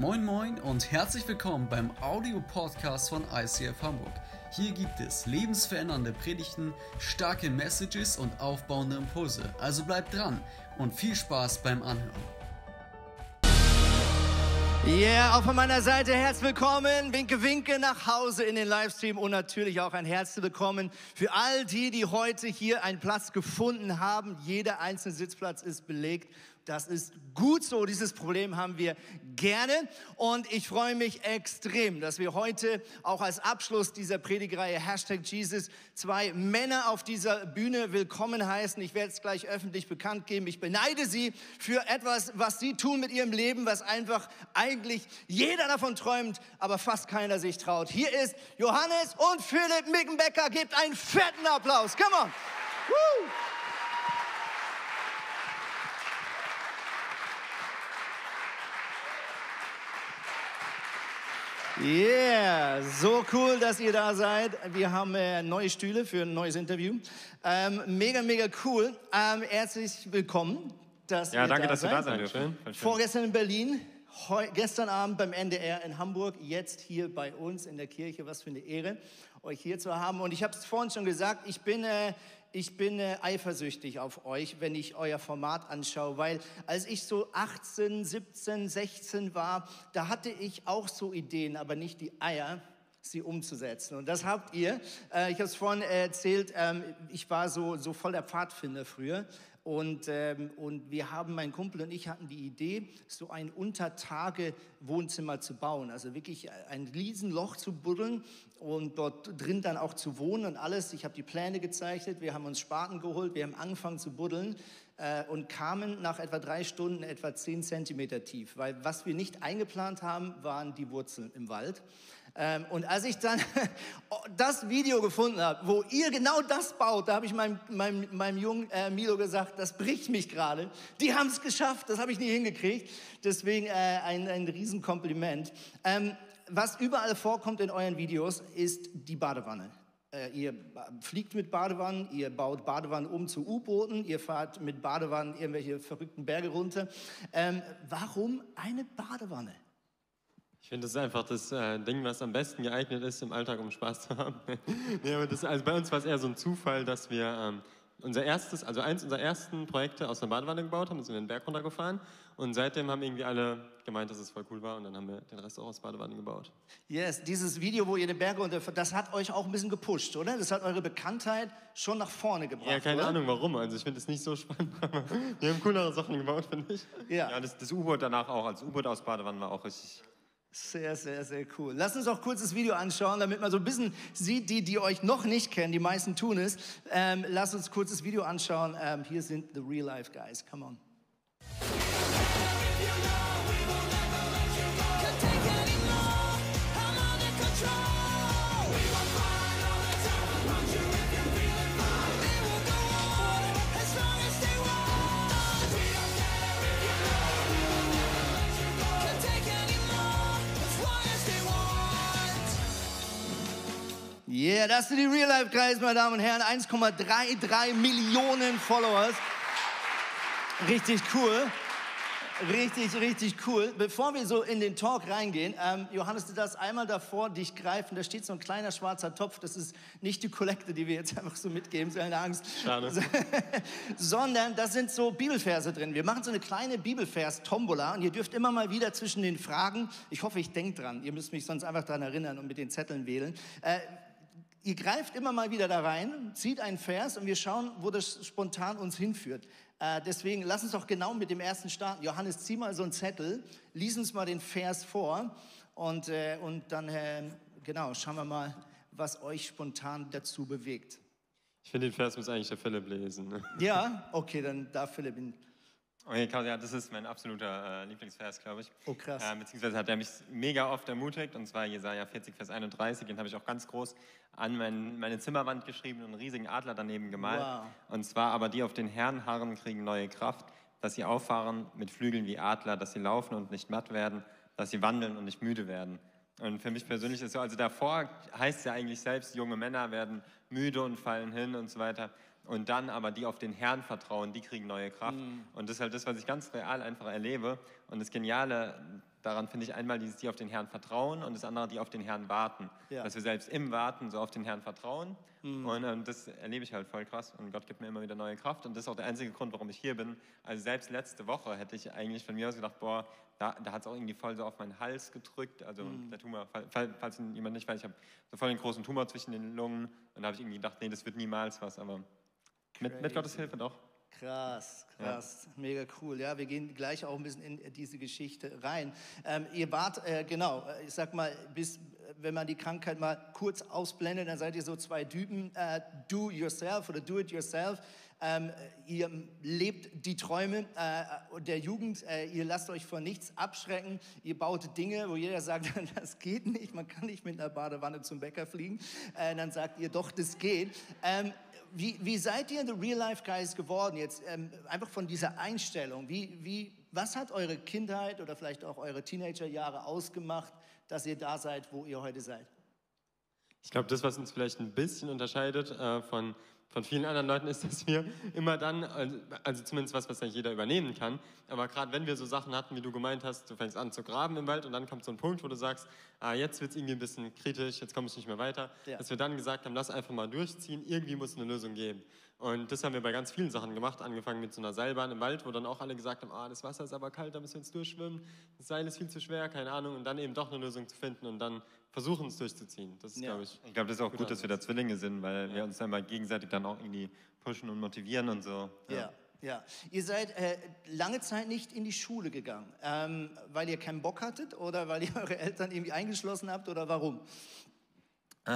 Moin Moin und herzlich willkommen beim Audio-Podcast von ICF Hamburg. Hier gibt es lebensverändernde Predigten, starke Messages und aufbauende Impulse. Also bleibt dran und viel Spaß beim Anhören. Yeah, auch von meiner Seite herzlich willkommen. Winke, winke nach Hause in den Livestream und natürlich auch ein herzlich willkommen für all die, die heute hier einen Platz gefunden haben. Jeder einzelne Sitzplatz ist belegt das ist gut so. Dieses Problem haben wir gerne. Und ich freue mich extrem, dass wir heute auch als Abschluss dieser Predigreihe Hashtag Jesus zwei Männer auf dieser Bühne willkommen heißen. Ich werde es gleich öffentlich bekannt geben. Ich beneide sie für etwas, was sie tun mit ihrem Leben, was einfach eigentlich jeder davon träumt, aber fast keiner sich traut. Hier ist Johannes und Philipp Mickenbecker. Gebt einen fetten Applaus. Come on. Woo! Yeah, so cool, dass ihr da seid. Wir haben äh, neue Stühle für ein neues Interview. Ähm, mega, mega cool. Ähm, herzlich willkommen, dass ja, ihr danke, da dass seid. Du da seid. Vorgestern in Berlin, gestern Abend beim NDR in Hamburg, jetzt hier bei uns in der Kirche. Was für eine Ehre, euch hier zu haben. Und ich habe es vorhin schon gesagt, ich bin äh, ich bin äh, eifersüchtig auf euch, wenn ich euer Format anschaue, weil als ich so 18, 17, 16 war, da hatte ich auch so Ideen, aber nicht die Eier, sie umzusetzen. Und das habt ihr. Äh, ich habe es vorhin erzählt, ähm, ich war so, so voll der Pfadfinder früher. Und, ähm, und wir haben, mein Kumpel und ich hatten die Idee, so ein Untertage-Wohnzimmer zu bauen. Also wirklich ein Riesenloch zu buddeln und dort drin dann auch zu wohnen und alles. Ich habe die Pläne gezeichnet, wir haben uns Spaten geholt, wir haben angefangen zu buddeln äh, und kamen nach etwa drei Stunden etwa zehn Zentimeter tief. Weil was wir nicht eingeplant haben, waren die Wurzeln im Wald. Ähm, und als ich dann das Video gefunden habe, wo ihr genau das baut, da habe ich meinem, meinem, meinem jungen äh, Milo gesagt, das bricht mich gerade. Die haben es geschafft, das habe ich nie hingekriegt. Deswegen äh, ein, ein Riesenkompliment. Ähm, was überall vorkommt in euren Videos, ist die Badewanne. Äh, ihr fliegt mit Badewannen, ihr baut Badewannen um zu U-Booten, ihr fahrt mit Badewannen irgendwelche verrückten Berge runter. Ähm, warum eine Badewanne? Ich finde, das ist einfach das äh, Ding, was am besten geeignet ist im Alltag, um Spaß zu haben. nee, aber das, also bei uns war es eher so ein Zufall, dass wir ähm, unser erstes, also eins unserer ersten Projekte aus einer Badewanne gebaut haben, sind wir den Berg runtergefahren und seitdem haben irgendwie alle gemeint, dass es voll cool war und dann haben wir den Rest auch aus Badewanne gebaut. Yes, dieses Video, wo ihr den Berg runterfahrt, das hat euch auch ein bisschen gepusht, oder? Das hat eure Bekanntheit schon nach vorne gebracht, Ja, keine oder? Ahnung warum, also ich finde es nicht so spannend, wir haben coolere Sachen gebaut, finde ich. Ja. ja das, das U-Boot danach auch, als U-Boot aus Badewanne war auch richtig sehr, sehr, sehr cool. Lass uns auch kurz das Video anschauen, damit man so ein bisschen sieht, die, die euch noch nicht kennen, die meisten tun es. Ähm, lass uns kurz das Video anschauen. Ähm, hier sind The Real Life Guys. Come on. Yeah, das sind die Real Life Guys, meine Damen und Herren. 1,33 Millionen Followers. Richtig cool. Richtig, richtig cool. Bevor wir so in den Talk reingehen, ähm, Johannes, du darfst einmal davor dich greifen. Da steht so ein kleiner schwarzer Topf. Das ist nicht die Kollekte, die wir jetzt einfach so mitgeben, keine Angst. Schade. Sondern da sind so Bibelverse drin. Wir machen so eine kleine Bibelvers-Tombola und ihr dürft immer mal wieder zwischen den Fragen, ich hoffe, ich denke dran, ihr müsst mich sonst einfach daran erinnern und mit den Zetteln wählen. Äh, ihr greift immer mal wieder da rein, zieht einen Vers und wir schauen, wo das spontan uns hinführt. Äh, deswegen lass uns doch genau mit dem ersten starten. Johannes, zieh mal so einen Zettel, lies uns mal den Vers vor und, äh, und dann, äh, genau, schauen wir mal, was euch spontan dazu bewegt. Ich finde, den Vers muss eigentlich der Philipp lesen. Ne? Ja, okay, dann darf Philipp ihn Okay, Karl, ja, das ist mein absoluter äh, Lieblingsvers, glaube ich. Oh, krass. Äh, beziehungsweise hat er mich mega oft ermutigt, und zwar Jesaja 40, Vers 31, den habe ich auch ganz groß an mein, meine Zimmerwand geschrieben und einen riesigen Adler daneben gemalt. Wow. Und zwar aber die auf den Herrn harren, kriegen neue Kraft, dass sie auffahren mit Flügeln wie Adler, dass sie laufen und nicht matt werden, dass sie wandeln und nicht müde werden. Und für mich persönlich ist so, also davor heißt es ja eigentlich selbst, junge Männer werden müde und fallen hin und so weiter. Und dann aber die auf den Herrn vertrauen, die kriegen neue Kraft. Mhm. Und das ist halt das, was ich ganz real einfach erlebe. Und das Geniale daran finde ich einmal dieses, die auf den Herrn vertrauen und das andere, die auf den Herrn warten. Ja. Dass wir selbst im Warten so auf den Herrn vertrauen. Mhm. Und ähm, das erlebe ich halt voll krass. Und Gott gibt mir immer wieder neue Kraft. Und das ist auch der einzige Grund, warum ich hier bin. Also selbst letzte Woche hätte ich eigentlich von mir aus gedacht, boah, da, da hat es auch irgendwie voll so auf meinen Hals gedrückt. Also mhm. der Tumor, falls, falls jemand nicht weiß, ich habe so voll einen großen Tumor zwischen den Lungen. Und da habe ich irgendwie gedacht, nee, das wird niemals was. Aber mit, mit Gottes Hilfe doch. Krass, krass, ja. mega cool. Ja, wir gehen gleich auch ein bisschen in diese Geschichte rein. Ähm, ihr wart, äh, genau, äh, ich sag mal, bis, wenn man die Krankheit mal kurz ausblendet, dann seid ihr so zwei Typen, äh, do yourself oder do it yourself. Ähm, ihr lebt die Träume äh, der Jugend, äh, ihr lasst euch vor nichts abschrecken, ihr baut Dinge, wo jeder sagt, das geht nicht, man kann nicht mit einer Badewanne zum Bäcker fliegen. Äh, dann sagt ihr, doch, das geht. Ähm, wie, wie seid ihr in The Real Life Guys geworden jetzt? Ähm, einfach von dieser Einstellung. Wie, wie, was hat eure Kindheit oder vielleicht auch eure Teenagerjahre ausgemacht, dass ihr da seid, wo ihr heute seid? Ich glaube, das, was uns vielleicht ein bisschen unterscheidet äh, von von vielen anderen Leuten ist, dass wir immer dann, also, also zumindest was, was ja jeder übernehmen kann, aber gerade wenn wir so Sachen hatten, wie du gemeint hast, du fängst an zu graben im Wald und dann kommt so ein Punkt, wo du sagst, ah, jetzt wird es irgendwie ein bisschen kritisch, jetzt komme ich nicht mehr weiter, ja. dass wir dann gesagt haben, lass einfach mal durchziehen, irgendwie muss es eine Lösung geben. Und das haben wir bei ganz vielen Sachen gemacht, angefangen mit so einer Seilbahn im Wald, wo dann auch alle gesagt haben, ah, das Wasser ist aber kalt, da müssen wir jetzt durchschwimmen, das Seil ist viel zu schwer, keine Ahnung, und dann eben doch eine Lösung zu finden und dann versuchen es durchzuziehen. Das ist, ja. glaube ich. Ich glaube, das ist auch gut, dass wir da Zwillinge sind, weil ja. wir uns dann mal gegenseitig dann auch irgendwie pushen und motivieren und so. Ja. ja. Ja, ihr seid äh, lange Zeit nicht in die Schule gegangen, ähm, weil ihr keinen Bock hattet oder weil ihr eure Eltern irgendwie eingeschlossen habt oder warum?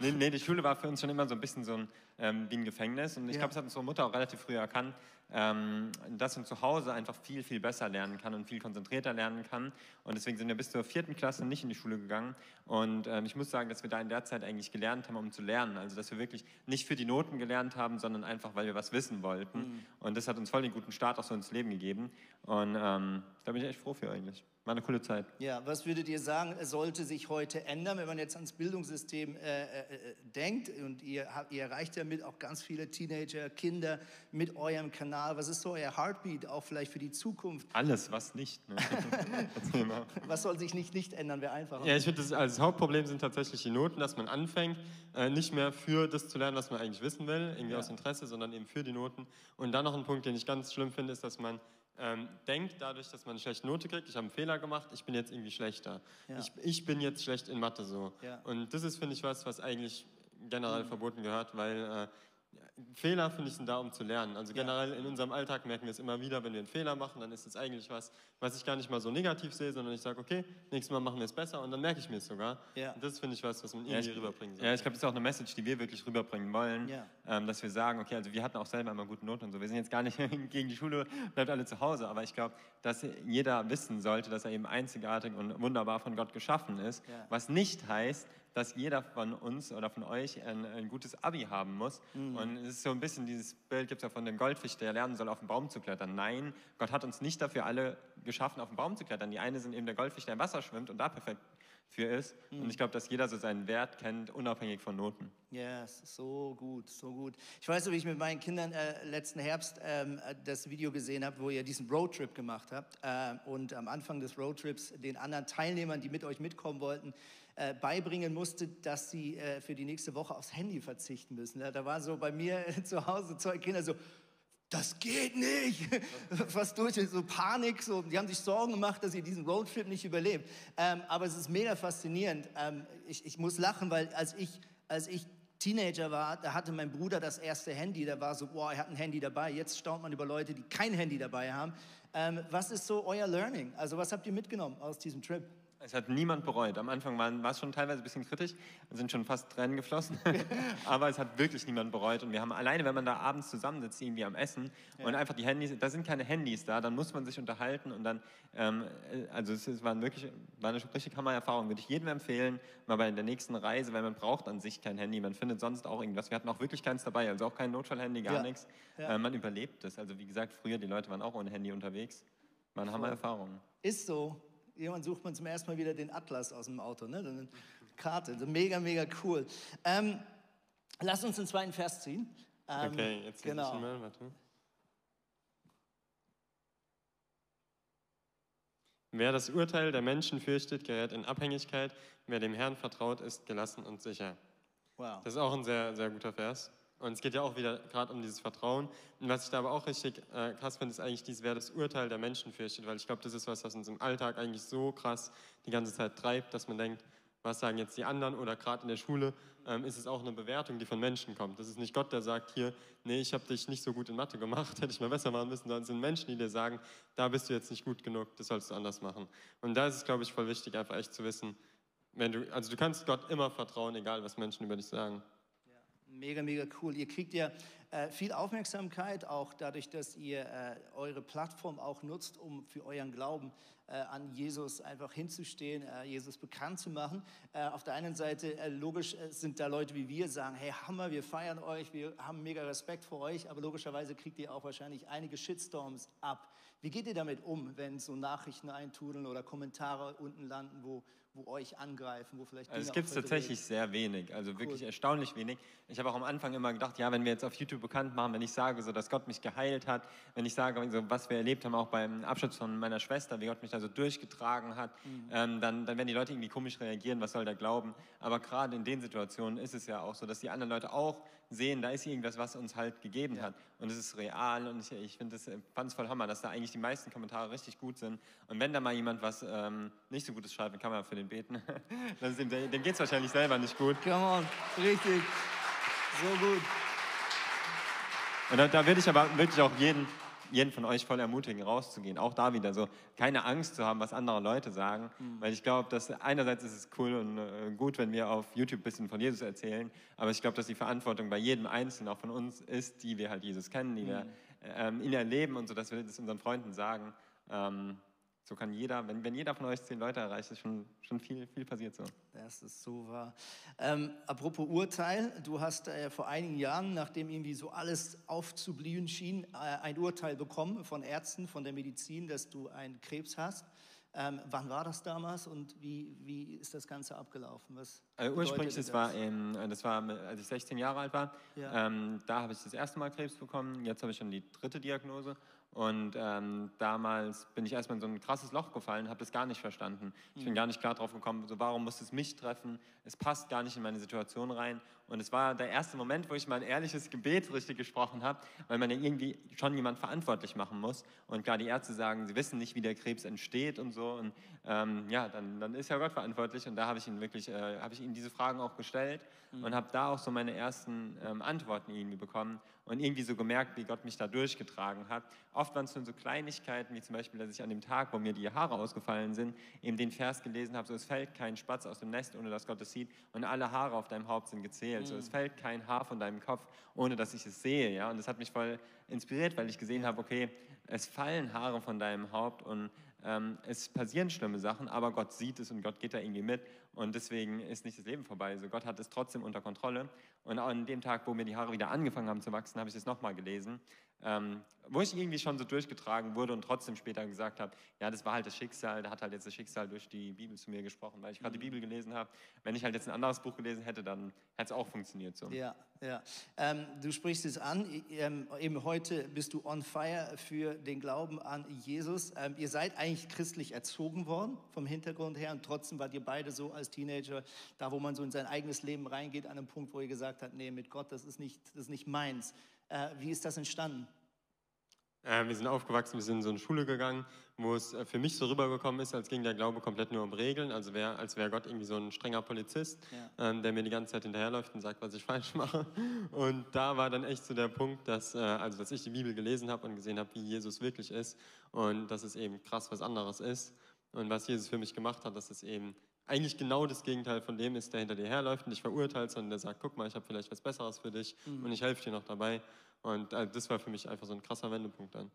nee, nee, die Schule war für uns schon immer so ein bisschen so ein, ähm, wie ein Gefängnis. Und ich ja. glaube, das hat unsere Mutter auch relativ früh erkannt, ähm, dass man zu Hause einfach viel, viel besser lernen kann und viel konzentrierter lernen kann. Und deswegen sind wir bis zur vierten Klasse nicht in die Schule gegangen. Und ähm, ich muss sagen, dass wir da in der Zeit eigentlich gelernt haben, um zu lernen. Also, dass wir wirklich nicht für die Noten gelernt haben, sondern einfach, weil wir was wissen wollten. Mhm. Und das hat uns voll den guten Start auch so ins Leben gegeben. Und ähm, da bin ich echt froh für eigentlich. War eine coole Zeit. Ja, was würdet ihr sagen, sollte sich heute ändern, wenn man jetzt ans Bildungssystem äh, äh, äh denkt? Und ihr, ihr erreicht ja mit auch ganz viele Teenager, Kinder mit eurem Kanal. Was ist so euer Heartbeat auch vielleicht für die Zukunft? Alles, was nicht. Ne? was soll sich nicht, nicht ändern, wäre einfacher. Ja, ich finde, das, also das Hauptproblem sind tatsächlich die Noten, dass man anfängt, äh, nicht mehr für das zu lernen, was man eigentlich wissen will, irgendwie ja. aus Interesse, sondern eben für die Noten. Und dann noch ein Punkt, den ich ganz schlimm finde, ist, dass man ähm, denkt dadurch, dass man eine schlechte Note kriegt, ich habe einen Fehler gemacht, ich bin jetzt irgendwie schlechter. Ja. Ich, ich, bin jetzt schlecht in Mathe so. Ja. Und das ist, finde ich, was, was eigentlich generell verboten gehört, weil äh, Fehler, finde ich, sind da, um zu lernen. Also generell in unserem Alltag merken wir es immer wieder, wenn wir einen Fehler machen, dann ist es eigentlich was, was ich gar nicht mal so negativ sehe, sondern ich sage, okay, nächstes Mal machen wir es besser und dann merke ich mir es sogar. Ja. Und das finde ich was, was man irgendwie ja, rüberbringen soll. Ja, ich glaube, das ist auch eine Message, die wir wirklich rüberbringen wollen, ja. ähm, dass wir sagen, okay, also wir hatten auch selber immer gute Noten und so. Wir sind jetzt gar nicht gegen die Schule, bleibt alle zu Hause, aber ich glaube, dass jeder wissen sollte, dass er eben einzigartig und wunderbar von Gott geschaffen ist, was nicht heißt, dass jeder von uns oder von euch ein, ein gutes Abi haben muss. Mhm. Und es ist so ein bisschen dieses Bild, gibt es ja von dem Goldfisch, der lernen soll, auf den Baum zu klettern. Nein, Gott hat uns nicht dafür alle geschaffen, auf den Baum zu klettern. Die eine sind eben der Goldfisch, der im Wasser schwimmt und da perfekt für ist. Mhm. Und ich glaube, dass jeder so seinen Wert kennt, unabhängig von Noten. Ja, yes, so gut, so gut. Ich weiß wie ich mit meinen Kindern äh, letzten Herbst ähm, das Video gesehen habe, wo ihr diesen Roadtrip gemacht habt. Äh, und am Anfang des Roadtrips den anderen Teilnehmern, die mit euch mitkommen wollten, äh, beibringen musste, dass sie äh, für die nächste Woche aufs Handy verzichten müssen. Da war so bei mir zu Hause zwei Kinder so, das geht nicht. Fast durch, so Panik, so, die haben sich Sorgen gemacht, dass sie diesen Roadtrip nicht überlebt. Ähm, aber es ist mega faszinierend. Ähm, ich, ich muss lachen, weil als ich, als ich Teenager war, da hatte mein Bruder das erste Handy, da war so, boah, er hat ein Handy dabei. Jetzt staunt man über Leute, die kein Handy dabei haben. Ähm, was ist so euer Learning? Also was habt ihr mitgenommen aus diesem Trip? Es hat niemand bereut. Am Anfang war, es schon teilweise ein bisschen kritisch, sind schon fast Tränen geflossen, aber es hat wirklich niemand bereut. Und wir haben alleine, wenn man da abends zusammensitzt, irgendwie am Essen ja. und einfach die Handys, da sind keine Handys da, dann muss man sich unterhalten und dann, ähm, also es, es war wirklich, war eine richtig Hammer-Erfahrung, würde ich jedem empfehlen, mal bei der nächsten Reise, weil man braucht an sich kein Handy, man findet sonst auch irgendwas. Wir hatten auch wirklich keins dabei, also auch kein Notfallhandy, gar ja. nichts. Ja. Äh, man überlebt es. Also wie gesagt, früher, die Leute waren auch ohne Handy unterwegs. War eine Hammer-Erfahrung. Ist so. Irgendwann sucht man zum ersten Mal wieder den Atlas aus dem Auto, ne? eine Karte. Mega, mega cool. Ähm, lass uns den zweiten Vers ziehen. Ähm, okay, jetzt genau. ich mal, warte. Wer das Urteil der Menschen fürchtet, gerät in Abhängigkeit. Wer dem Herrn vertraut, ist gelassen und sicher. Wow. Das ist auch ein sehr, sehr guter Vers. Und es geht ja auch wieder gerade um dieses Vertrauen. Und was ich da aber auch richtig äh, krass finde, ist eigentlich dieses, wer das Urteil der Menschen fürchtet. Weil ich glaube, das ist was, was uns im Alltag eigentlich so krass die ganze Zeit treibt, dass man denkt, was sagen jetzt die anderen oder gerade in der Schule ähm, ist es auch eine Bewertung, die von Menschen kommt. Das ist nicht Gott, der sagt hier, nee, ich habe dich nicht so gut in Mathe gemacht, hätte ich mal besser machen müssen, sondern es sind Menschen, die dir sagen, da bist du jetzt nicht gut genug, das sollst du anders machen. Und da ist es, glaube ich, voll wichtig, einfach echt zu wissen, wenn du, also du kannst Gott immer vertrauen, egal was Menschen über dich sagen. Mega, mega cool. Ihr kriegt ja äh, viel Aufmerksamkeit, auch dadurch, dass ihr äh, eure Plattform auch nutzt, um für euren Glauben äh, an Jesus einfach hinzustehen, äh, Jesus bekannt zu machen. Äh, auf der einen Seite, logisch sind da Leute wie wir, sagen, hey Hammer, wir feiern euch, wir haben mega Respekt vor euch, aber logischerweise kriegt ihr auch wahrscheinlich einige Shitstorms ab. Wie geht ihr damit um, wenn so Nachrichten eintudeln oder Kommentare unten landen, wo wo euch angreifen, wo vielleicht. Also es gibt es tatsächlich sehr wenig, also cool. wirklich erstaunlich wenig. Ich habe auch am Anfang immer gedacht, ja, wenn wir jetzt auf YouTube bekannt machen, wenn ich sage, so, dass Gott mich geheilt hat, wenn ich sage, so, was wir erlebt haben, auch beim Abschluss von meiner Schwester, wie Gott mich da so durchgetragen hat, mhm. ähm, dann, dann werden die Leute irgendwie komisch reagieren, was soll der glauben? Aber gerade in den Situationen ist es ja auch so, dass die anderen Leute auch sehen, da ist irgendwas, was uns halt gegeben ja. hat. Und es ist real und ich, ich finde es fand es voll Hammer, dass da eigentlich die meisten Kommentare richtig gut sind. Und wenn da mal jemand was ähm, nicht so Gutes schreibt, dann kann man für den beten. dem, dem geht es wahrscheinlich selber nicht gut. Come on, richtig. So gut. Und da, da würde ich aber wirklich auch jeden jeden von euch voll ermutigen, rauszugehen. Auch da wieder so, keine Angst zu haben, was andere Leute sagen. Mhm. Weil ich glaube, dass einerseits ist es cool und äh, gut, wenn wir auf YouTube ein bisschen von Jesus erzählen. Aber ich glaube, dass die Verantwortung bei jedem Einzelnen, auch von uns, ist, die wir halt Jesus kennen, die mhm. wir ähm, ihn erleben und so, dass wir das unseren Freunden sagen. Ähm, so kann jeder, wenn, wenn jeder von euch zehn Leute erreicht, ist schon, schon viel, viel passiert so. Das ist so wahr. Ähm, apropos Urteil, du hast äh, vor einigen Jahren, nachdem irgendwie so alles aufzublühen schien, äh, ein Urteil bekommen von Ärzten, von der Medizin, dass du einen Krebs hast. Ähm, wann war das damals und wie, wie ist das Ganze abgelaufen? Was also ursprünglich, das, war in, das war, als ich 16 Jahre alt war. Ja. Ähm, da habe ich das erste Mal Krebs bekommen. Jetzt habe ich schon die dritte Diagnose. Und ähm, damals bin ich erstmal in so ein krasses Loch gefallen, habe das gar nicht verstanden. Ich bin hm. gar nicht klar drauf gekommen, so warum muss es mich treffen? Es passt gar nicht in meine Situation rein. Und es war der erste Moment, wo ich mein ehrliches Gebet richtig gesprochen habe, weil man ja irgendwie schon jemand verantwortlich machen muss. Und klar, die Ärzte sagen, sie wissen nicht, wie der Krebs entsteht und so. Und ähm, ja, dann, dann ist ja Gott verantwortlich. Und da habe ich ihn wirklich, äh, habe ich ihm diese Fragen auch gestellt mhm. und habe da auch so meine ersten ähm, Antworten irgendwie bekommen und irgendwie so gemerkt, wie Gott mich da durchgetragen hat. Oft waren es nur so Kleinigkeiten, wie zum Beispiel, dass ich an dem Tag, wo mir die Haare ausgefallen sind, eben den Vers gelesen habe, so es fällt kein Spatz aus dem Nest, ohne dass Gott es sieht und alle Haare auf deinem Haupt sind gezählt. Mhm. So, es fällt kein Haar von deinem Kopf, ohne dass ich es sehe. Ja? Und das hat mich voll inspiriert, weil ich gesehen habe, okay, es fallen Haare von deinem Haupt und ähm, es passieren schlimme Sachen, aber Gott sieht es und Gott geht da irgendwie mit und deswegen ist nicht das Leben vorbei. Also Gott hat es trotzdem unter Kontrolle. Und an dem Tag, wo mir die Haare wieder angefangen haben zu wachsen, habe ich es nochmal gelesen ähm, wo ich irgendwie schon so durchgetragen wurde und trotzdem später gesagt habe, ja, das war halt das Schicksal, da hat halt jetzt das Schicksal durch die Bibel zu mir gesprochen, weil ich gerade die mhm. Bibel gelesen habe. Wenn ich halt jetzt ein anderes Buch gelesen hätte, dann hätte es auch funktioniert so. Ja, ja. Ähm, du sprichst es an, ähm, eben heute bist du on fire für den Glauben an Jesus. Ähm, ihr seid eigentlich christlich erzogen worden vom Hintergrund her und trotzdem wart ihr beide so als Teenager, da wo man so in sein eigenes Leben reingeht, an einem Punkt, wo ihr gesagt habt, nee, mit Gott, das ist nicht, das ist nicht meins. Äh, wie ist das entstanden? Äh, wir sind aufgewachsen, wir sind in so eine Schule gegangen, wo es äh, für mich so rübergekommen ist, als ging der Glaube komplett nur um Regeln, also wär, als wäre Gott irgendwie so ein strenger Polizist, ja. ähm, der mir die ganze Zeit hinterherläuft und sagt, was ich falsch mache. Und da war dann echt so der Punkt, dass, äh, also dass ich die Bibel gelesen habe und gesehen habe, wie Jesus wirklich ist und dass es eben krass was anderes ist. Und was Jesus für mich gemacht hat, dass es eben eigentlich genau das Gegenteil von dem ist, der hinter dir herläuft und dich verurteilt, sondern der sagt, guck mal, ich habe vielleicht was Besseres für dich mhm. und ich helfe dir noch dabei. Und äh, das war für mich einfach so ein krasser Wendepunkt dann.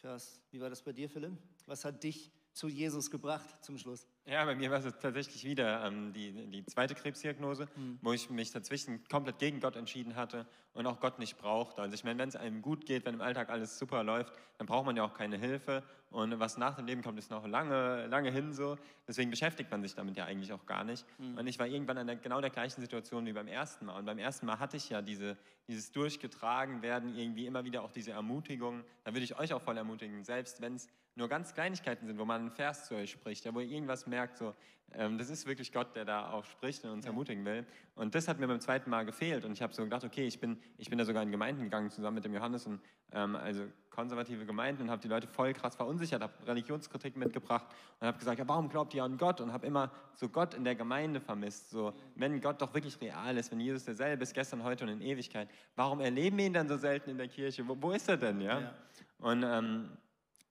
Krass. Wie war das bei dir, Philipp? Was hat dich zu Jesus gebracht zum Schluss? Ja, bei mir war es tatsächlich wieder ähm, die, die zweite Krebsdiagnose, mhm. wo ich mich dazwischen komplett gegen Gott entschieden hatte und auch Gott nicht brauchte. Also ich meine, wenn es einem gut geht, wenn im Alltag alles super läuft, dann braucht man ja auch keine Hilfe. Und was nach dem Leben kommt, ist noch lange, lange hin so. Deswegen beschäftigt man sich damit ja eigentlich auch gar nicht. Mhm. Und ich war irgendwann in der, genau der gleichen Situation wie beim ersten Mal. Und beim ersten Mal hatte ich ja diese, dieses durchgetragen werden, irgendwie immer wieder auch diese Ermutigung. Da würde ich euch auch voll ermutigen, selbst wenn es nur ganz Kleinigkeiten sind, wo man einen Vers zu euch spricht, ja, wo ihr irgendwas merkt, so, ähm, das ist wirklich Gott, der da auch spricht und uns ja. ermutigen will. Und das hat mir beim zweiten Mal gefehlt. Und ich habe so gedacht, okay, ich bin, ich bin da sogar in Gemeinden gegangen, zusammen mit dem Johannes und ähm, also konservative Gemeinden und habe die Leute voll krass verunsichert, habe Religionskritik mitgebracht und habe gesagt, ja, warum glaubt ihr an Gott? Und habe immer so Gott in der Gemeinde vermisst. So, wenn Gott doch wirklich real ist, wenn Jesus derselbe ist, gestern, heute und in Ewigkeit, warum erleben wir ihn dann so selten in der Kirche? Wo, wo ist er denn? Ja? ja. Und ähm,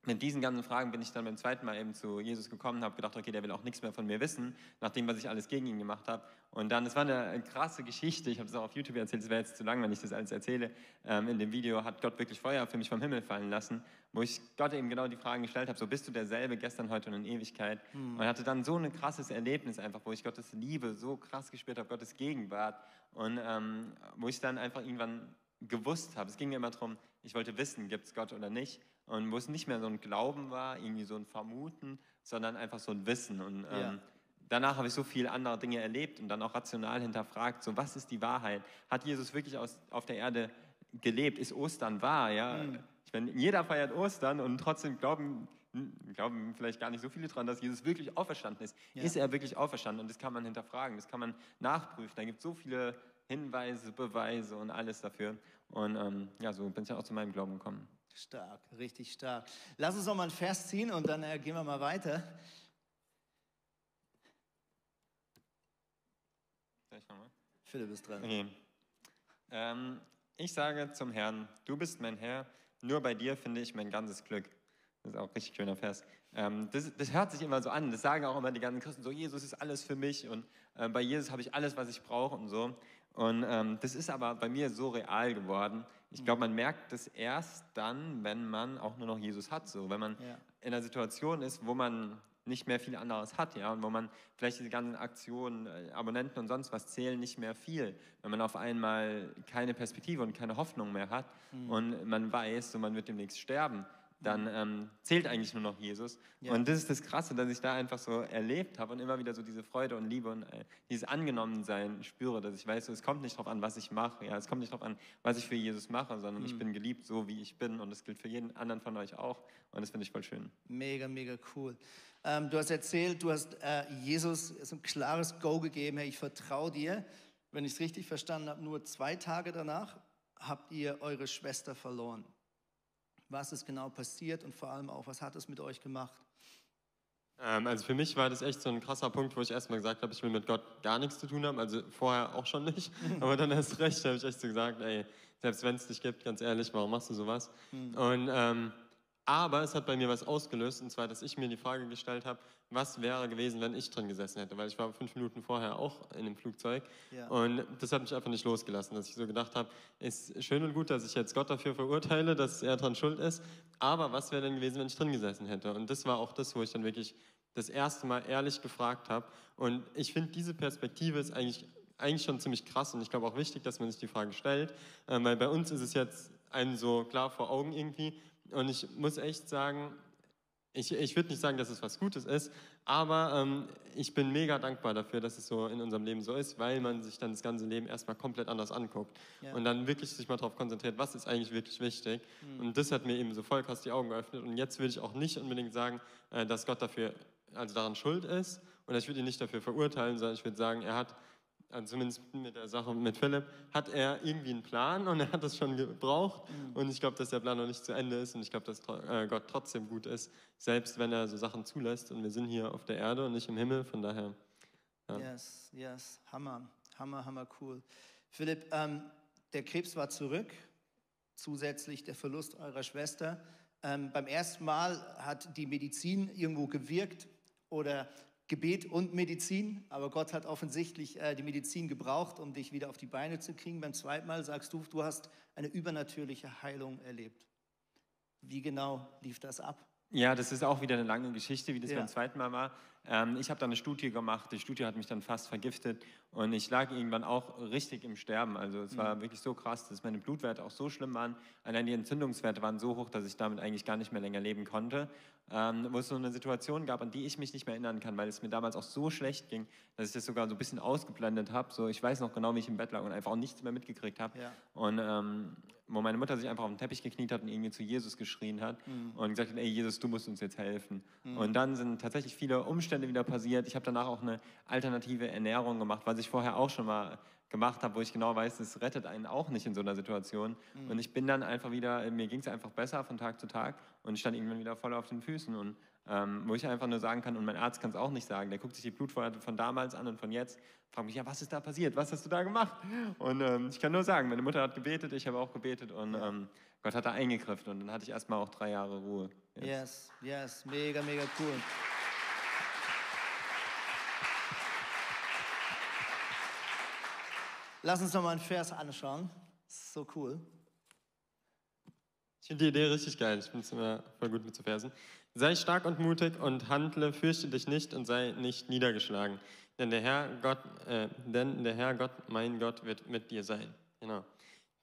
mit diesen ganzen Fragen bin ich dann beim zweiten Mal eben zu Jesus gekommen und habe gedacht, okay, der will auch nichts mehr von mir wissen, nach dem, was ich alles gegen ihn gemacht habe. Und dann, es war eine krasse Geschichte, ich habe es auch auf YouTube erzählt, es wäre jetzt zu lang, wenn ich das alles erzähle. Ähm, in dem Video hat Gott wirklich Feuer für mich vom Himmel fallen lassen, wo ich Gott eben genau die Fragen gestellt habe, so bist du derselbe gestern, heute und in Ewigkeit. Mhm. Und hatte dann so ein krasses Erlebnis einfach, wo ich Gottes Liebe so krass gespürt habe, Gottes Gegenwart. Und ähm, wo ich dann einfach irgendwann gewusst habe, es ging mir immer darum, ich wollte wissen, gibt es Gott oder nicht. Und wo es nicht mehr so ein Glauben war, irgendwie so ein Vermuten, sondern einfach so ein Wissen. Und ähm, ja. danach habe ich so viele andere Dinge erlebt und dann auch rational hinterfragt, so was ist die Wahrheit? Hat Jesus wirklich aus, auf der Erde gelebt? Ist Ostern wahr? Ja? Mhm. Ich meine, jeder feiert Ostern und trotzdem glauben, glauben vielleicht gar nicht so viele daran, dass Jesus wirklich auferstanden ist. Ja. Ist er wirklich auferstanden? Und das kann man hinterfragen, das kann man nachprüfen. Da gibt es so viele Hinweise, Beweise und alles dafür. Und ähm, ja, so bin ich auch zu meinem Glauben gekommen. Stark, richtig stark. Lass uns noch mal ein Vers ziehen und dann äh, gehen wir mal weiter. Philipp ist dran. Okay. Ähm, ich sage zum Herrn, du bist mein Herr, nur bei dir finde ich mein ganzes Glück. Das ist auch ein richtig schöner Vers. Ähm, das, das, hört sich immer so an, das sagen auch immer die ganzen Christen, so Jesus ist alles für mich und äh, bei Jesus habe ich alles, was ich brauche und so. Und ähm, das ist aber bei mir so real geworden. Ich glaube, man merkt das erst dann, wenn man auch nur noch Jesus hat. So, wenn man ja. in einer Situation ist, wo man nicht mehr viel anderes hat, ja, und wo man vielleicht diese ganzen Aktionen, äh, Abonnenten und sonst was zählen nicht mehr viel, wenn man auf einmal keine Perspektive und keine Hoffnung mehr hat mhm. und man weiß, so man wird demnächst sterben, dann ähm, zählt eigentlich nur noch Jesus. Ja. Und das ist das Krasse, dass ich da einfach so erlebt habe und immer wieder so diese Freude und Liebe und äh, dieses Angenommensein spüre, dass ich weiß, so, es kommt nicht darauf an, was ich mache, ja, es kommt nicht darauf an, was ich für Jesus mache, sondern mhm. ich bin geliebt, so wie ich bin und das gilt für jeden anderen von euch auch und das finde ich voll schön. Mega, mega cool. Ähm, du hast erzählt, du hast äh, Jesus so ein klares Go gegeben, hey, ich vertraue dir. Wenn ich es richtig verstanden habe, nur zwei Tage danach habt ihr eure Schwester verloren was ist genau passiert und vor allem auch, was hat es mit euch gemacht? Ähm, also für mich war das echt so ein krasser Punkt, wo ich erstmal gesagt habe, ich will mit Gott gar nichts zu tun haben. Also vorher auch schon nicht, aber dann erst recht habe ich echt so gesagt, ey, selbst wenn es dich gibt, ganz ehrlich, warum machst du sowas? Mhm. Und ähm, aber es hat bei mir was ausgelöst, und zwar, dass ich mir die Frage gestellt habe, was wäre gewesen, wenn ich drin gesessen hätte, weil ich war fünf Minuten vorher auch in dem Flugzeug. Ja. und das hat mich einfach nicht losgelassen, dass ich so gedacht habe, ist schön und gut, dass ich jetzt Gott dafür verurteile, dass er daran schuld ist, aber was wäre denn gewesen, wenn ich drin gesessen hätte? Und das war auch das, wo ich dann wirklich das erste Mal ehrlich gefragt habe. Und ich finde, diese Perspektive ist eigentlich eigentlich schon ziemlich krass. Und ich glaube auch wichtig, dass man sich die Frage stellt, äh, weil bei uns ist es jetzt einem so klar vor Augen irgendwie, und ich muss echt sagen, ich, ich würde nicht sagen, dass es was Gutes ist, aber ähm, ich bin mega dankbar dafür, dass es so in unserem Leben so ist, weil man sich dann das ganze Leben erstmal komplett anders anguckt ja. und dann wirklich sich mal darauf konzentriert, was ist eigentlich wirklich wichtig. Mhm. Und das hat mir eben so voll krass die Augen geöffnet. Und jetzt würde ich auch nicht unbedingt sagen, äh, dass Gott dafür, also daran schuld ist und ich würde ihn nicht dafür verurteilen, sondern ich würde sagen, er hat also zumindest mit der Sache mit Philipp, hat er irgendwie einen Plan und er hat das schon gebraucht. Mhm. Und ich glaube, dass der Plan noch nicht zu Ende ist und ich glaube, dass äh, Gott trotzdem gut ist, selbst wenn er so Sachen zulässt. Und wir sind hier auf der Erde und nicht im Himmel, von daher. Ja. Yes, yes, Hammer, Hammer, Hammer, cool. Philipp, ähm, der Krebs war zurück, zusätzlich der Verlust eurer Schwester. Ähm, beim ersten Mal hat die Medizin irgendwo gewirkt oder Gebet und Medizin, aber Gott hat offensichtlich äh, die Medizin gebraucht, um dich wieder auf die Beine zu kriegen. Beim zweiten Mal sagst du, du hast eine übernatürliche Heilung erlebt. Wie genau lief das ab? Ja, das ist auch wieder eine lange Geschichte, wie das ja. beim zweiten Mal war. Ähm, ich habe dann eine Studie gemacht, die Studie hat mich dann fast vergiftet und ich lag irgendwann auch richtig im Sterben. Also es war mhm. wirklich so krass, dass meine Blutwerte auch so schlimm waren. Allein die Entzündungswerte waren so hoch, dass ich damit eigentlich gar nicht mehr länger leben konnte. Ähm, wo es so eine Situation gab, an die ich mich nicht mehr erinnern kann, weil es mir damals auch so schlecht ging, dass ich das sogar so ein bisschen ausgeblendet habe. So, ich weiß noch genau, wie ich im Bett lag und einfach auch nichts mehr mitgekriegt habe. Ja. Und ähm, wo meine Mutter sich einfach auf den Teppich gekniet hat und irgendwie zu Jesus geschrien hat mhm. und gesagt hat, ey Jesus, du musst uns jetzt helfen. Mhm. Und dann sind tatsächlich viele Umstände wieder passiert. Ich habe danach auch eine alternative Ernährung gemacht, was ich vorher auch schon mal gemacht habe, wo ich genau weiß, es rettet einen auch nicht in so einer Situation. Mhm. Und ich bin dann einfach wieder, mir ging es einfach besser von Tag zu Tag und ich stand irgendwann wieder voll auf den Füßen und ähm, wo ich einfach nur sagen kann, und mein Arzt kann es auch nicht sagen, der guckt sich die Blutwerte von damals an und von jetzt, fragt mich, ja, was ist da passiert, was hast du da gemacht? Und ähm, ich kann nur sagen, meine Mutter hat gebetet, ich habe auch gebetet und ähm, Gott hat da eingegriffen und dann hatte ich erstmal auch drei Jahre Ruhe. Jetzt. Yes, yes, mega, mega cool. Lass uns noch mal einen Vers anschauen. So cool. Ich finde die Idee richtig geil. Ich es immer voll gut mit zu Versen. Sei stark und mutig und handle, fürchte dich nicht und sei nicht niedergeschlagen. Denn der Herr Gott, äh, denn der Herr Gott, mein Gott, wird mit dir sein. Genau.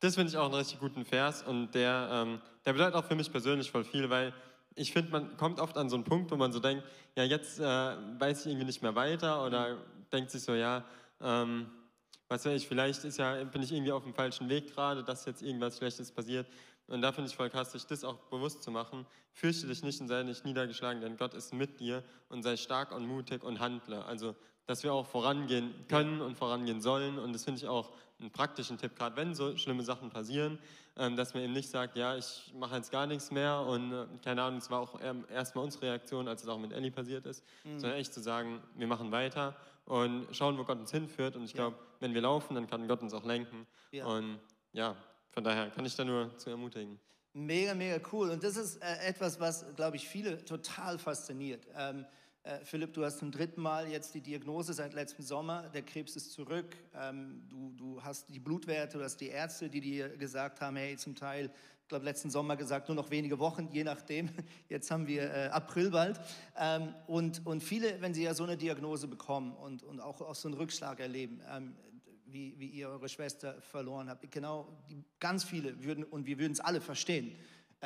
Das finde ich auch einen richtig guten Vers und der, ähm, der bedeutet auch für mich persönlich voll viel, weil ich finde, man kommt oft an so einen Punkt, wo man so denkt, ja, jetzt äh, weiß ich irgendwie nicht mehr weiter oder denkt sich so, ja, ähm, was weiß ich, vielleicht ist ja, bin ich irgendwie auf dem falschen Weg gerade, dass jetzt irgendwas Schlechtes passiert. Und da finde ich voll krass, sich das auch bewusst zu machen. Fürchte dich nicht und sei nicht niedergeschlagen, denn Gott ist mit dir und sei stark und mutig und handle. Also, dass wir auch vorangehen können und vorangehen sollen. Und das finde ich auch einen praktischen Tipp, gerade wenn so schlimme Sachen passieren, ähm, dass man eben nicht sagt, ja, ich mache jetzt gar nichts mehr. Und äh, keine Ahnung, es war auch erstmal unsere Reaktion, als es auch mit Ellie passiert ist, mhm. sondern echt zu sagen, wir machen weiter und schauen, wo Gott uns hinführt. Und ich glaube, wenn wir laufen, dann kann Gott uns auch lenken. Ja. Und ja, von daher kann ich da nur zu ermutigen. Mega, mega cool. Und das ist äh, etwas, was, glaube ich, viele total fasziniert. Ähm, äh, Philipp, du hast zum dritten Mal jetzt die Diagnose seit letztem Sommer. Der Krebs ist zurück. Ähm, du, du hast die Blutwerte, du hast die Ärzte, die dir gesagt haben, hey, zum Teil, glaube, letzten Sommer gesagt, nur noch wenige Wochen, je nachdem. Jetzt haben wir äh, April bald. Ähm, und, und viele, wenn sie ja so eine Diagnose bekommen und, und auch, auch so einen Rückschlag erleben, ähm, wie, wie ihr eure Schwester verloren habt. Genau, die, ganz viele würden, und wir würden es alle verstehen,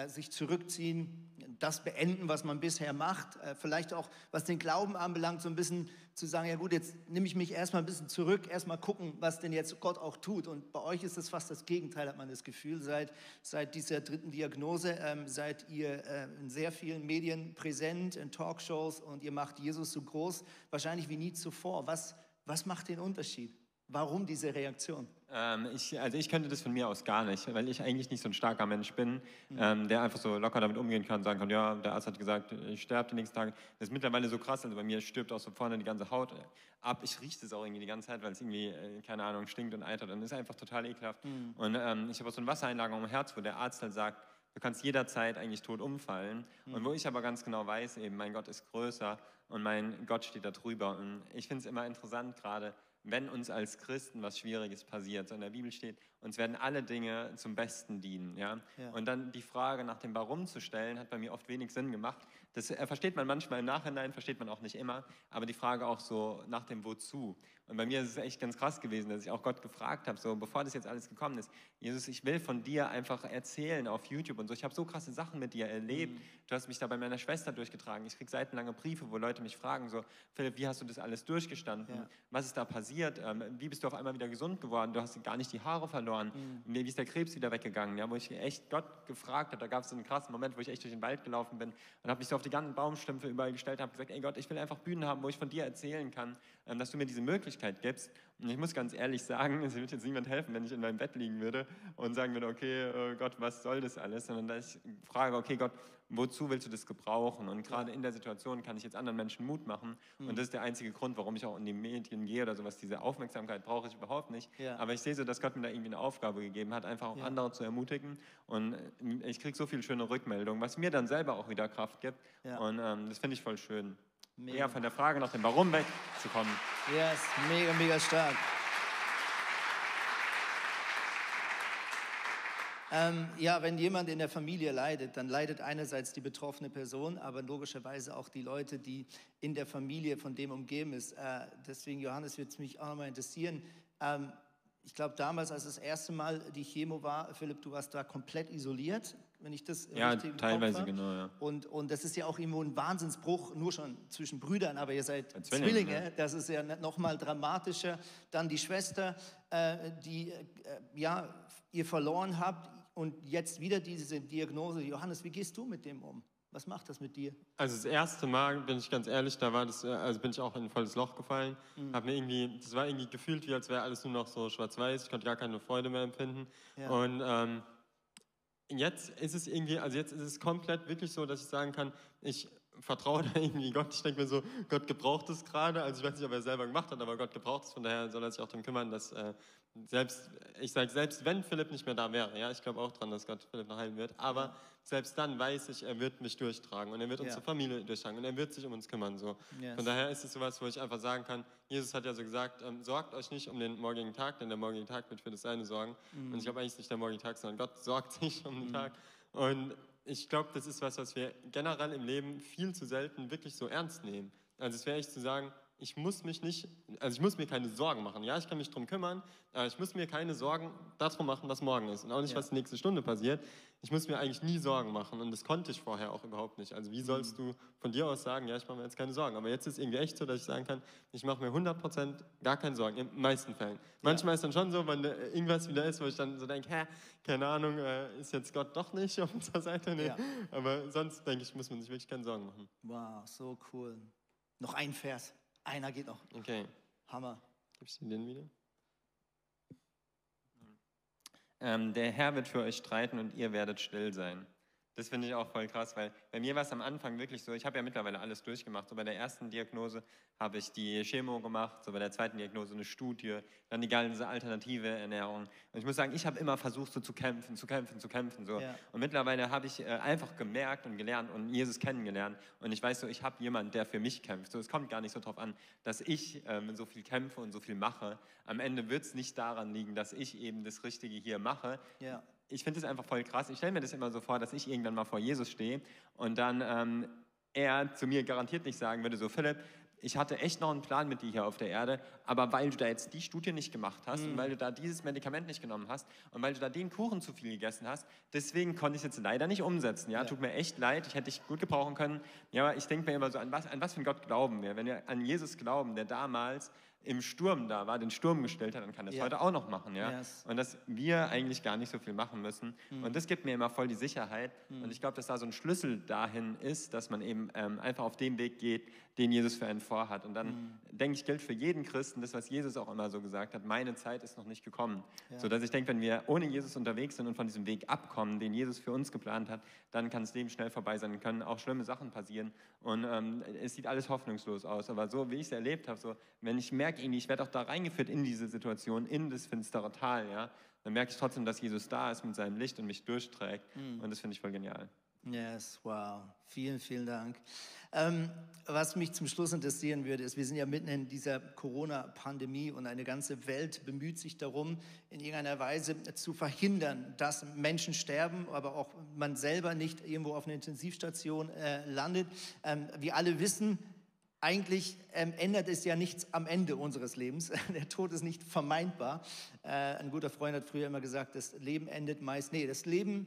sich zurückziehen, das beenden, was man bisher macht. Äh, vielleicht auch, was den Glauben anbelangt, so ein bisschen zu sagen, ja gut, jetzt nehme ich mich erstmal ein bisschen zurück, erstmal gucken, was denn jetzt Gott auch tut. Und bei euch ist es fast das Gegenteil, hat man das Gefühl. Seit, seit dieser dritten Diagnose ähm, seid ihr äh, in sehr vielen Medien präsent, in Talkshows und ihr macht Jesus so groß, wahrscheinlich wie nie zuvor. Was, was macht den Unterschied? Warum diese Reaktion? Ähm, ich, also ich könnte das von mir aus gar nicht, weil ich eigentlich nicht so ein starker Mensch bin, mhm. ähm, der einfach so locker damit umgehen kann, sagen kann, ja, der Arzt hat gesagt, ich sterbe die nächsten Tage. Das ist mittlerweile so krass, also bei mir stirbt auch so vorne die ganze Haut ab. Ich rieche das auch irgendwie die ganze Zeit, weil es irgendwie, äh, keine Ahnung, stinkt und eitert und ist einfach total ekelhaft. Mhm. Und ähm, ich habe auch so eine Wassereinlagerung im Herz, wo der Arzt halt sagt, du kannst jederzeit eigentlich tot umfallen. Mhm. Und wo ich aber ganz genau weiß, eben, mein Gott ist größer und mein Gott steht da drüber. Und ich finde es immer interessant gerade, wenn uns als Christen was Schwieriges passiert. So in der Bibel steht, uns werden alle Dinge zum Besten dienen. Ja? ja? Und dann die Frage nach dem Warum zu stellen, hat bei mir oft wenig Sinn gemacht. Das äh, versteht man manchmal im Nachhinein, versteht man auch nicht immer, aber die Frage auch so nach dem Wozu. Und bei mir ist es echt ganz krass gewesen, dass ich auch Gott gefragt habe, so bevor das jetzt alles gekommen ist, Jesus, ich will von dir einfach erzählen auf YouTube und so. Ich habe so krasse Sachen mit dir erlebt. Mhm. Du hast mich da bei meiner Schwester durchgetragen. Ich kriege seitenlange Briefe, wo Leute mich fragen, so, Philipp, wie hast du das alles durchgestanden? Ja. Was ist da passiert? Ähm, wie bist du auf einmal wieder gesund geworden? Du hast gar nicht die Haare verloren. Mhm. Wie ist der Krebs wieder weggegangen? Ja, wo ich echt Gott gefragt habe, da gab es so einen krassen Moment, wo ich echt durch den Wald gelaufen bin und habe mich so auf die ganzen Baumstümpfe überall gestellt und habe gesagt, ey Gott, ich will einfach Bühnen haben, wo ich von dir erzählen kann, ähm, dass du mir diese Möglichkeit gibst. Und ich muss ganz ehrlich sagen, es würde jetzt niemand helfen, wenn ich in meinem Bett liegen würde und sagen würde, okay, äh, Gott, was soll das alles? Sondern dass ich frage, okay, Gott, wozu willst du das gebrauchen? Und gerade in der Situation kann ich jetzt anderen Menschen Mut machen. Mhm. Und das ist der einzige Grund, warum ich auch in die Medien gehe oder sowas. Diese Aufmerksamkeit brauche ich überhaupt nicht. Ja. Aber ich sehe so, dass Gott mir da irgendwie eine Aufgabe gegeben hat, einfach auch ja. andere zu ermutigen. Und äh, ich kriege so viele schöne Rückmeldungen, was mir dann selber auch wieder Kraft gibt. Ja. Und ähm, das finde ich voll schön. Mega. Eher von der Frage nach dem Warum wegzukommen. Yes, mega, mega stark. Ähm, ja, wenn jemand in der Familie leidet, dann leidet einerseits die betroffene Person, aber logischerweise auch die Leute, die in der Familie von dem umgeben ist. Äh, deswegen, Johannes, würde es mich auch nochmal interessieren. Ähm, ich glaube, damals, als das erste Mal die Chemo war, Philipp, du warst da komplett isoliert, wenn ich das ja, richtig teilweise genau, ja. Und, und das ist ja auch irgendwo ein Wahnsinnsbruch, nur schon zwischen Brüdern, aber ihr seid Zwillinge, Zwillinge ja. das ist ja noch mal dramatischer. Dann die Schwester, äh, die äh, ja, ihr verloren habt und jetzt wieder diese Diagnose. Johannes, wie gehst du mit dem um? Was macht das mit dir? Also das erste Mal, bin ich ganz ehrlich, da war das, äh, also bin ich auch in ein volles Loch gefallen. Mhm. Hab mir irgendwie, das war irgendwie gefühlt, wie als wäre alles nur noch so schwarz-weiß. Ich konnte gar keine Freude mehr empfinden. Ja. Und ähm, jetzt ist es irgendwie, also jetzt ist es komplett wirklich so, dass ich sagen kann, ich vertraue da irgendwie Gott. Ich denke mir so, Gott gebraucht es gerade. Also ich weiß nicht, ob er es selber gemacht hat, aber Gott gebraucht es. Von daher soll er sich auch darum kümmern, dass äh, selbst, ich sage, selbst wenn Philipp nicht mehr da wäre, ja, ich glaube auch dran, dass Gott Philipp noch heilen wird, aber selbst dann weiß ich, er wird mich durchtragen und er wird unsere ja. Familie durchtragen und er wird sich um uns kümmern. So. Yes. Von daher ist es sowas, wo ich einfach sagen kann, Jesus hat ja so gesagt, ähm, sorgt euch nicht um den morgigen Tag, denn der morgige Tag wird für das Seine sorgen. Mm. Und ich glaube eigentlich nicht der morgige Tag, sondern Gott sorgt sich um den mm. Tag. Und ich glaube, das ist was, was wir generell im Leben viel zu selten wirklich so ernst nehmen. Also es wäre echt zu sagen, ich muss mich nicht, also ich muss mir keine Sorgen machen. Ja, ich kann mich darum kümmern, aber ich muss mir keine Sorgen darum machen, was morgen ist und auch nicht, ja. was die nächste Stunde passiert. Ich muss mir eigentlich nie Sorgen machen und das konnte ich vorher auch überhaupt nicht. Also wie sollst du von dir aus sagen, ja, ich mache mir jetzt keine Sorgen. Aber jetzt ist irgendwie echt so, dass ich sagen kann, ich mache mir 100% gar keine Sorgen, in den meisten Fällen. Manchmal ja. ist dann schon so, wenn irgendwas wieder ist, wo ich dann so denke, hä, keine Ahnung, äh, ist jetzt Gott doch nicht auf unserer Seite? Nee. Ja. Aber sonst denke ich, muss man sich wirklich keine Sorgen machen. Wow, so cool. Noch ein Vers. Einer geht noch. Okay. Hammer. Gibst du den wieder? Ähm, der Herr wird für euch streiten und ihr werdet still sein. Das finde ich auch voll krass, weil bei mir war es am Anfang wirklich so, ich habe ja mittlerweile alles durchgemacht. So bei der ersten Diagnose habe ich die Chemo gemacht, so bei der zweiten Diagnose eine Studie, dann die ganze alternative Ernährung. Und ich muss sagen, ich habe immer versucht, so zu kämpfen, zu kämpfen, zu kämpfen. So. Ja. Und mittlerweile habe ich äh, einfach gemerkt und gelernt und Jesus kennengelernt. Und ich weiß so, ich habe jemanden, der für mich kämpft. So, es kommt gar nicht so darauf an, dass ich ähm, so viel kämpfe und so viel mache. Am Ende wird es nicht daran liegen, dass ich eben das Richtige hier mache. Ja ich finde es einfach voll krass. Ich stelle mir das immer so vor, dass ich irgendwann mal vor Jesus stehe und dann ähm, er zu mir garantiert nicht sagen würde, so Philipp, ich hatte echt noch einen Plan mit dir hier auf der Erde, aber weil du da jetzt die Studie nicht gemacht hast mhm. und weil du da dieses Medikament nicht genommen hast und weil du da den Kuchen zu viel gegessen hast, deswegen konnte ich es jetzt leider nicht umsetzen. Ja? ja? tut mir echt leid, ich hätte dich gut gebrauchen können. Ja, aber ich denke mir immer so, an was, an was für einen Gott glauben wir? Wenn wir an Jesus glauben, der damals im Sturm da war, den Sturm gestellt hat, dann kann das yeah. heute auch noch machen. Ja? Yes. Und dass wir eigentlich gar nicht so viel machen müssen. Mhm. Und das gibt mir immer voll die Sicherheit. Mhm. Und ich glaube, dass da so ein Schlüssel dahin ist, dass man eben ähm, einfach auf den Weg geht, den Jesus für einen vorhat. Und dann, mhm. denke ich, gilt für jeden Christen das, was Jesus auch immer so gesagt hat, meine Zeit ist noch nicht gekommen. Ja. Sodass ich denke, wenn wir ohne Jesus unterwegs sind und von diesem Weg abkommen, den Jesus für uns geplant hat, dann kann das Leben schnell vorbei sein, können auch schlimme Sachen passieren. Und ähm, es sieht alles hoffnungslos aus. Aber so, wie ich es erlebt habe, so, wenn ich merke, ich werde auch da reingeführt in diese Situation, in das finstere Tal, ja, dann merke ich trotzdem, dass Jesus da ist mit seinem Licht und mich durchträgt. Mhm. Und das finde ich voll genial. Yes, wow. Vielen, vielen Dank. Ähm, was mich zum Schluss interessieren würde, ist, wir sind ja mitten in dieser Corona-Pandemie und eine ganze Welt bemüht sich darum, in irgendeiner Weise zu verhindern, dass Menschen sterben, aber auch man selber nicht irgendwo auf einer Intensivstation äh, landet. Ähm, wir alle wissen, eigentlich ähm, ändert es ja nichts am Ende unseres Lebens. Der Tod ist nicht vermeidbar. Äh, ein guter Freund hat früher immer gesagt, das Leben endet meist, nee, das Leben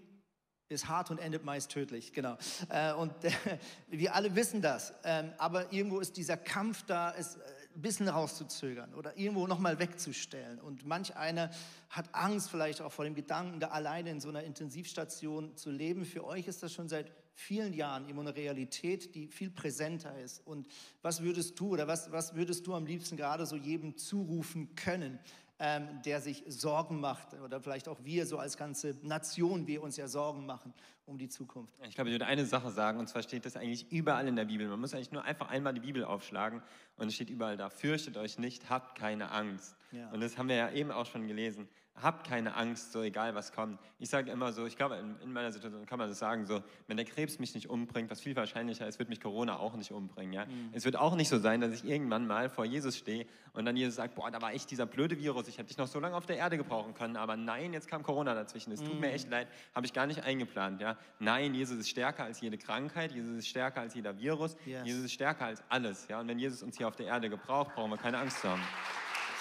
ist hart und endet meist tödlich, genau. Äh, und äh, wir alle wissen das, ähm, aber irgendwo ist dieser Kampf da, es äh, ein bisschen rauszuzögern oder irgendwo nochmal wegzustellen. Und manch einer hat Angst vielleicht auch vor dem Gedanken, da alleine in so einer Intensivstation zu leben. Für euch ist das schon seit vielen Jahren immer eine Realität, die viel präsenter ist. Und was würdest du oder was, was würdest du am liebsten gerade so jedem zurufen können, ähm, der sich Sorgen macht oder vielleicht auch wir so als ganze Nation, wir uns ja Sorgen machen um die Zukunft. Ich glaube, ich würde eine Sache sagen, und zwar steht das eigentlich überall in der Bibel. Man muss eigentlich nur einfach einmal die Bibel aufschlagen und es steht überall da, fürchtet euch nicht, habt keine Angst. Ja. Und das haben wir ja eben auch schon gelesen. Habt keine Angst, so egal was kommt. Ich sage immer so, ich glaube, in, in, meiner Situation kann man das sagen, so, wenn der Krebs mich nicht umbringt, was viel wahrscheinlicher ist, wird mich Corona auch nicht umbringen. Ja? Mhm. Es wird auch nicht so sein, dass ich irgendwann mal vor Jesus stehe und dann Jesus sagt, boah, da war echt dieser blöde Virus, ich hätte dich noch so lange auf der Erde gebrauchen können, aber nein, jetzt kam Corona dazwischen. Es tut mhm. mir echt leid, habe ich gar nicht eingeplant. Ja? Nein, Jesus ist stärker als jede Krankheit, Jesus ist stärker als jeder Virus, yes. Jesus ist stärker als alles. Ja? Und wenn Jesus uns hier auf der Erde gebraucht, brauchen wir keine Angst zu haben.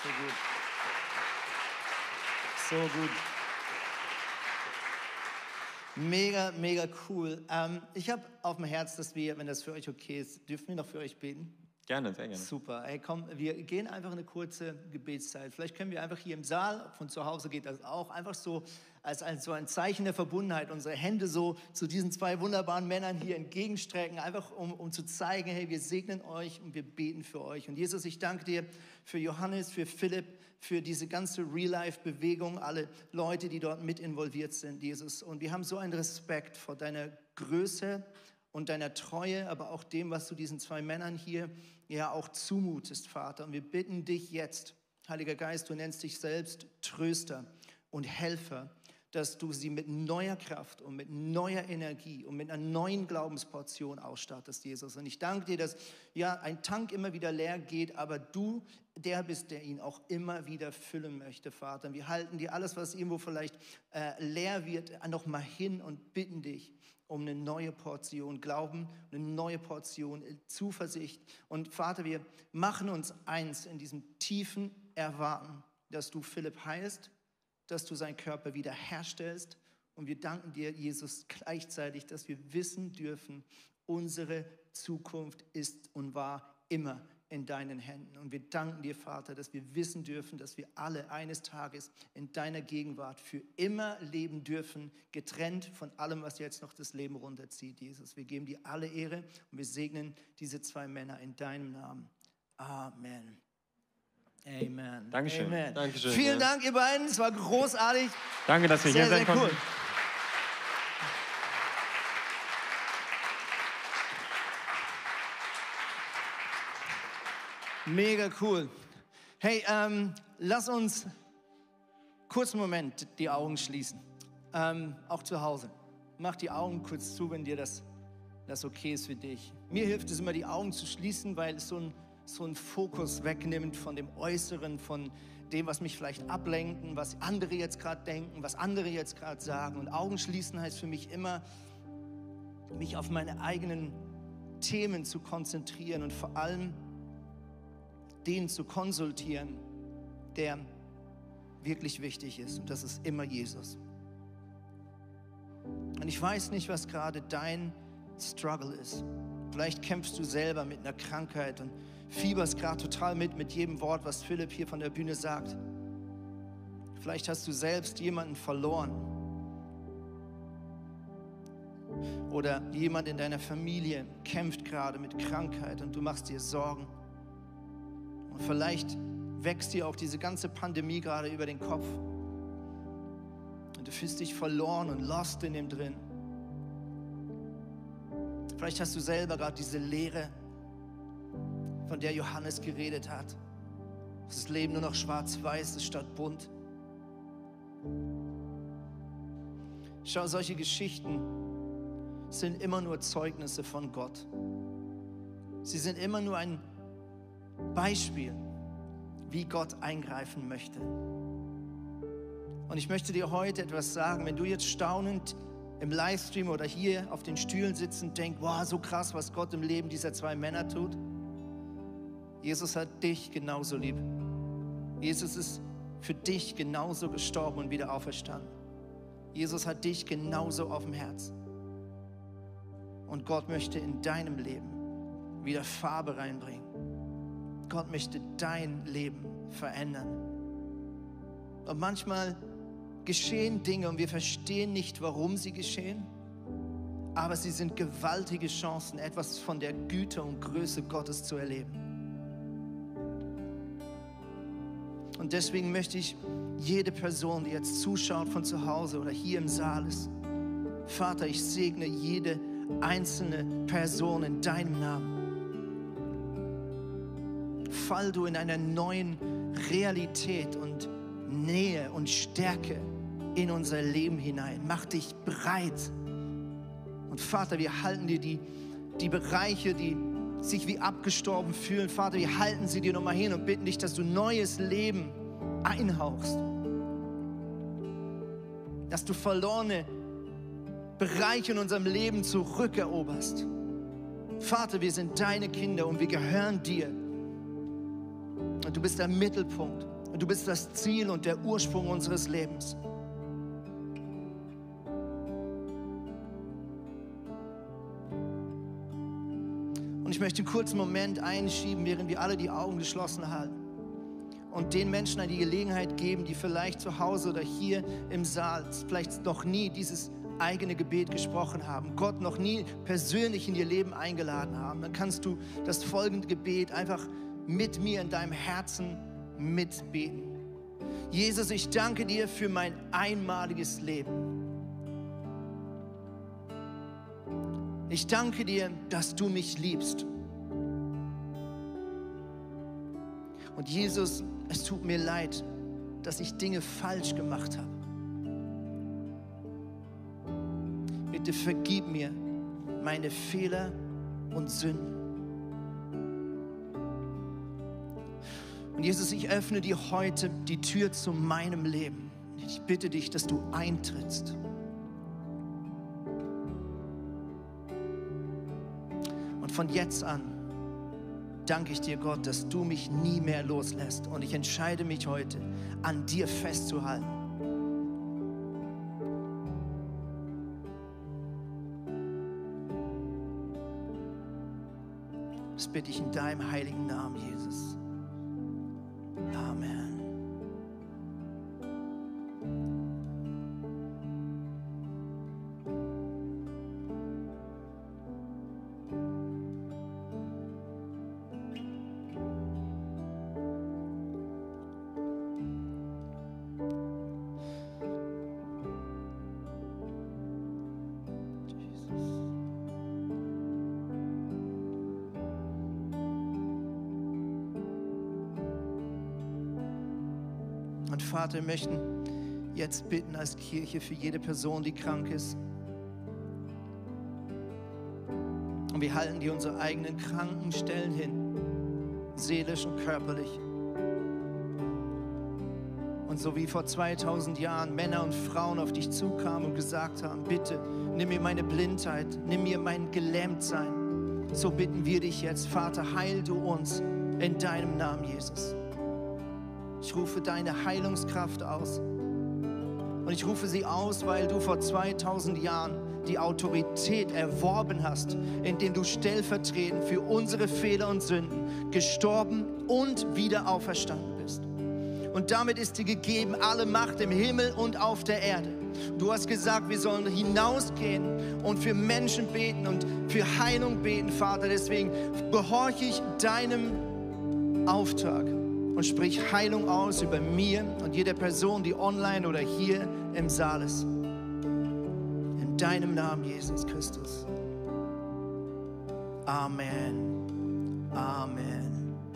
So gut. So gut. Mega, mega cool. Ähm, ich habe auf dem Herz, dass wir, wenn das für euch okay ist, dürfen wir noch für euch beten? Gerne, sehr gerne. Super. Hey, komm, wir gehen einfach eine kurze Gebetszeit. Vielleicht können wir einfach hier im Saal, von zu Hause geht das auch, einfach so als ein, so ein Zeichen der Verbundenheit unsere Hände so zu diesen zwei wunderbaren Männern hier entgegenstrecken, einfach um, um zu zeigen, hey, wir segnen euch und wir beten für euch. Und Jesus, ich danke dir für Johannes, für Philipp, für diese ganze Real-Life-Bewegung, alle Leute, die dort mit involviert sind, Jesus. Und wir haben so einen Respekt vor deiner Größe und deiner Treue, aber auch dem, was du diesen zwei Männern hier ja auch zumutest, Vater. Und wir bitten dich jetzt, Heiliger Geist, du nennst dich selbst Tröster und Helfer dass du sie mit neuer Kraft und mit neuer Energie und mit einer neuen Glaubensportion ausstattest, Jesus. Und ich danke dir, dass ja ein Tank immer wieder leer geht, aber du der bist, der ihn auch immer wieder füllen möchte, Vater. Und wir halten dir alles, was irgendwo vielleicht äh, leer wird, nochmal hin und bitten dich um eine neue Portion Glauben, eine neue Portion Zuversicht. Und Vater, wir machen uns eins in diesem tiefen Erwarten, dass du Philipp heilst, dass du seinen Körper wiederherstellst. Und wir danken dir, Jesus, gleichzeitig, dass wir wissen dürfen, unsere Zukunft ist und war immer in deinen Händen. Und wir danken dir, Vater, dass wir wissen dürfen, dass wir alle eines Tages in deiner Gegenwart für immer leben dürfen, getrennt von allem, was jetzt noch das Leben runterzieht, Jesus. Wir geben dir alle Ehre und wir segnen diese zwei Männer in deinem Namen. Amen. Amen. Dankeschön. Amen. Dankeschön. Vielen Dank, ihr beiden. Es war großartig. Danke, dass wir sehr, hier sein konnten. Cool. Mega cool. Hey, ähm, lass uns kurz einen Moment die Augen schließen. Ähm, auch zu Hause. Mach die Augen kurz zu, wenn dir das, das okay ist für dich. Mir hilft es immer, die Augen zu schließen, weil es so ein so einen Fokus wegnimmt von dem Äußeren, von dem, was mich vielleicht ablenken, was andere jetzt gerade denken, was andere jetzt gerade sagen. Und Augen schließen heißt für mich immer, mich auf meine eigenen Themen zu konzentrieren und vor allem den zu konsultieren, der wirklich wichtig ist. Und das ist immer Jesus. Und ich weiß nicht, was gerade dein Struggle ist. Vielleicht kämpfst du selber mit einer Krankheit und fieberst gerade total mit mit jedem Wort, was Philipp hier von der Bühne sagt. Vielleicht hast du selbst jemanden verloren. Oder jemand in deiner Familie kämpft gerade mit Krankheit und du machst dir Sorgen. Und vielleicht wächst dir auch diese ganze Pandemie gerade über den Kopf. Und du fühlst dich verloren und lost in dem drin. Vielleicht hast du selber gerade diese Leere von der Johannes geredet hat. Das Leben nur noch schwarz-weiß ist statt bunt. Schau, solche Geschichten sind immer nur Zeugnisse von Gott. Sie sind immer nur ein Beispiel, wie Gott eingreifen möchte. Und ich möchte dir heute etwas sagen, wenn du jetzt staunend im Livestream oder hier auf den Stühlen sitzen denkst, wow, so krass, was Gott im Leben dieser zwei Männer tut, Jesus hat dich genauso lieb. Jesus ist für dich genauso gestorben und wieder auferstanden. Jesus hat dich genauso auf dem Herz. Und Gott möchte in deinem Leben wieder Farbe reinbringen. Gott möchte dein Leben verändern. Und manchmal geschehen Dinge und wir verstehen nicht, warum sie geschehen, aber sie sind gewaltige Chancen, etwas von der Güte und Größe Gottes zu erleben. Und deswegen möchte ich jede Person, die jetzt zuschaut von zu Hause oder hier im Saal ist, Vater, ich segne jede einzelne Person in deinem Namen. Fall du in einer neuen Realität und Nähe und Stärke in unser Leben hinein. Mach dich breit. Und Vater, wir halten dir die, die Bereiche, die sich wie abgestorben fühlen, Vater, wir halten sie dir nochmal hin und bitten dich, dass du neues Leben einhauchst. Dass du verlorene Bereiche in unserem Leben zurückeroberst. Vater, wir sind deine Kinder und wir gehören dir. Und du bist der Mittelpunkt. Und du bist das Ziel und der Ursprung unseres Lebens. Und ich möchte einen kurzen Moment einschieben, während wir alle die Augen geschlossen halten. Und den Menschen die Gelegenheit geben, die vielleicht zu Hause oder hier im Saal vielleicht noch nie dieses eigene Gebet gesprochen haben, Gott noch nie persönlich in ihr Leben eingeladen haben, dann kannst du das folgende Gebet einfach mit mir in deinem Herzen mitbeten. Jesus, ich danke dir für mein einmaliges Leben. Ich danke dir, dass du mich liebst. Und Jesus, es tut mir leid, dass ich Dinge falsch gemacht habe. Bitte vergib mir meine Fehler und Sünden. Und Jesus, ich öffne dir heute die Tür zu meinem Leben. Ich bitte dich, dass du eintrittst. Und von jetzt an danke ich dir, Gott, dass du mich nie mehr loslässt. Und ich entscheide mich heute, an dir festzuhalten. Das bitte ich in deinem heiligen Namen, Jesus. Vater, wir möchten jetzt bitten als Kirche für jede Person, die krank ist. Und wir halten dir unsere eigenen Krankenstellen hin, seelisch und körperlich. Und so wie vor 2000 Jahren Männer und Frauen auf dich zukamen und gesagt haben, bitte nimm mir meine Blindheit, nimm mir mein Gelähmtsein. So bitten wir dich jetzt, Vater, heil du uns in deinem Namen, Jesus. Ich rufe deine Heilungskraft aus. Und ich rufe sie aus, weil du vor 2000 Jahren die Autorität erworben hast, indem du stellvertretend für unsere Fehler und Sünden gestorben und wieder auferstanden bist. Und damit ist dir gegeben alle Macht im Himmel und auf der Erde. Du hast gesagt, wir sollen hinausgehen und für Menschen beten und für Heilung beten, Vater. Deswegen gehorche ich deinem Auftrag und sprich Heilung aus über mir und jede Person, die online oder hier im Saal ist. In deinem Namen, Jesus Christus. Amen. Amen.